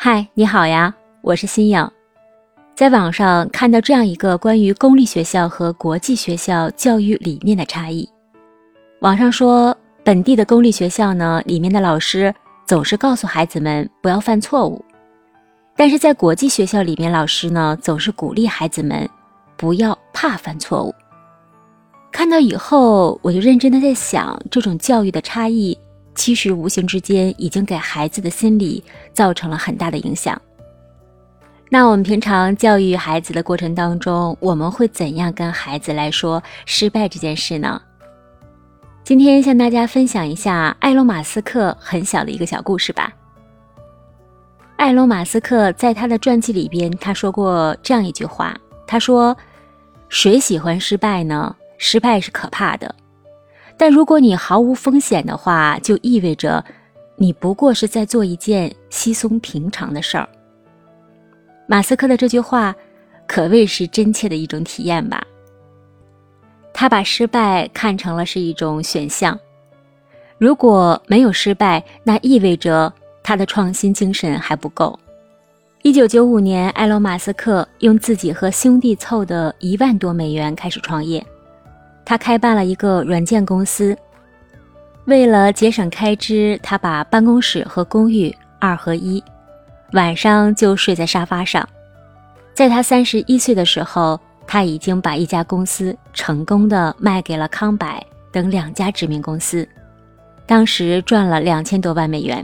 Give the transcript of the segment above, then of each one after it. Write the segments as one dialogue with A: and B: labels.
A: 嗨，你好呀，我是新颖。在网上看到这样一个关于公立学校和国际学校教育理念的差异。网上说，本地的公立学校呢，里面的老师总是告诉孩子们不要犯错误；但是在国际学校里面，老师呢总是鼓励孩子们不要怕犯错误。看到以后，我就认真的在想，这种教育的差异。其实无形之间已经给孩子的心理造成了很大的影响。那我们平常教育孩子的过程当中，我们会怎样跟孩子来说失败这件事呢？今天向大家分享一下埃隆·马斯克很小的一个小故事吧。埃隆·马斯克在他的传记里边，他说过这样一句话：“他说，谁喜欢失败呢？失败是可怕的。”但如果你毫无风险的话，就意味着你不过是在做一件稀松平常的事儿。马斯克的这句话可谓是真切的一种体验吧。他把失败看成了是一种选项，如果没有失败，那意味着他的创新精神还不够。一九九五年，埃隆·马斯克用自己和兄弟凑的一万多美元开始创业。他开办了一个软件公司，为了节省开支，他把办公室和公寓二合一，晚上就睡在沙发上。在他三十一岁的时候，他已经把一家公司成功的卖给了康柏等两家知名公司，当时赚了两千多万美元。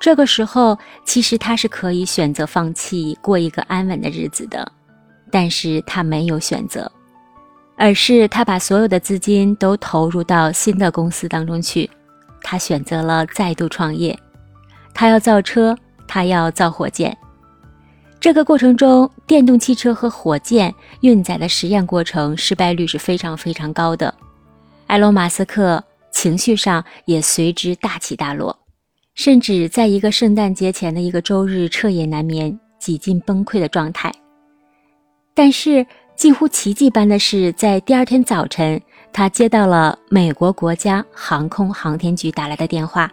A: 这个时候，其实他是可以选择放弃过一个安稳的日子的，但是他没有选择。而是他把所有的资金都投入到新的公司当中去，他选择了再度创业，他要造车，他要造火箭。这个过程中，电动汽车和火箭运载的实验过程失败率是非常非常高的。埃隆·马斯克情绪上也随之大起大落，甚至在一个圣诞节前的一个周日彻夜难眠，几近崩溃的状态。但是。近乎奇迹般的是，在第二天早晨，他接到了美国国家航空航天局打来的电话，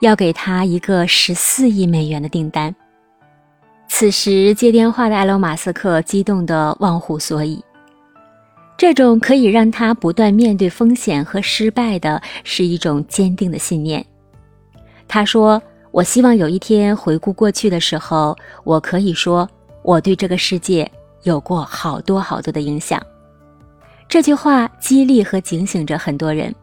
A: 要给他一个十四亿美元的订单。此时接电话的埃隆·马斯克激动得忘乎所以。这种可以让他不断面对风险和失败的，是一种坚定的信念。他说：“我希望有一天回顾过去的时候，我可以说我对这个世界。”有过好多好多的影响，这句话激励和警醒着很多人。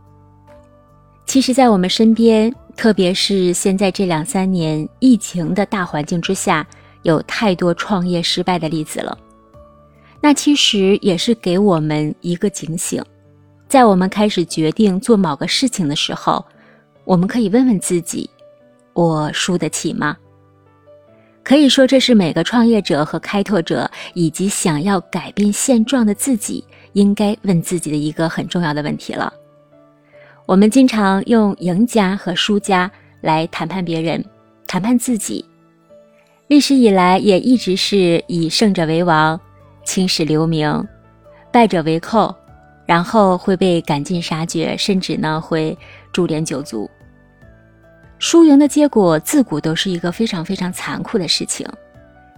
A: 其实，在我们身边，特别是现在这两三年疫情的大环境之下，有太多创业失败的例子了。那其实也是给我们一个警醒，在我们开始决定做某个事情的时候，我们可以问问自己：我输得起吗？可以说，这是每个创业者和开拓者，以及想要改变现状的自己，应该问自己的一个很重要的问题了。我们经常用赢家和输家来谈判别人，谈判自己。历史以来，也一直是以胜者为王，青史留名，败者为寇，然后会被赶尽杀绝，甚至呢会株连九族。输赢的结果自古都是一个非常非常残酷的事情，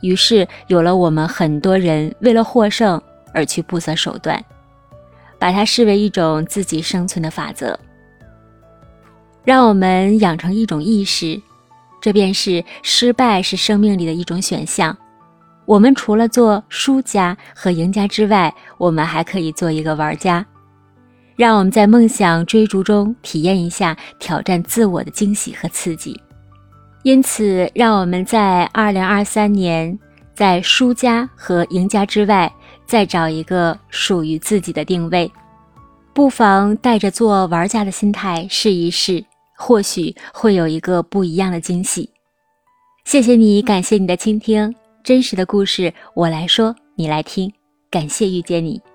A: 于是有了我们很多人为了获胜而去不择手段，把它视为一种自己生存的法则。让我们养成一种意识，这便是失败是生命里的一种选项。我们除了做输家和赢家之外，我们还可以做一个玩家。让我们在梦想追逐中体验一下挑战自我的惊喜和刺激。因此，让我们在二零二三年，在输家和赢家之外，再找一个属于自己的定位。不妨带着做玩家的心态试一试，或许会有一个不一样的惊喜。谢谢你，感谢你的倾听。真实的故事，我来说，你来听。感谢遇见你。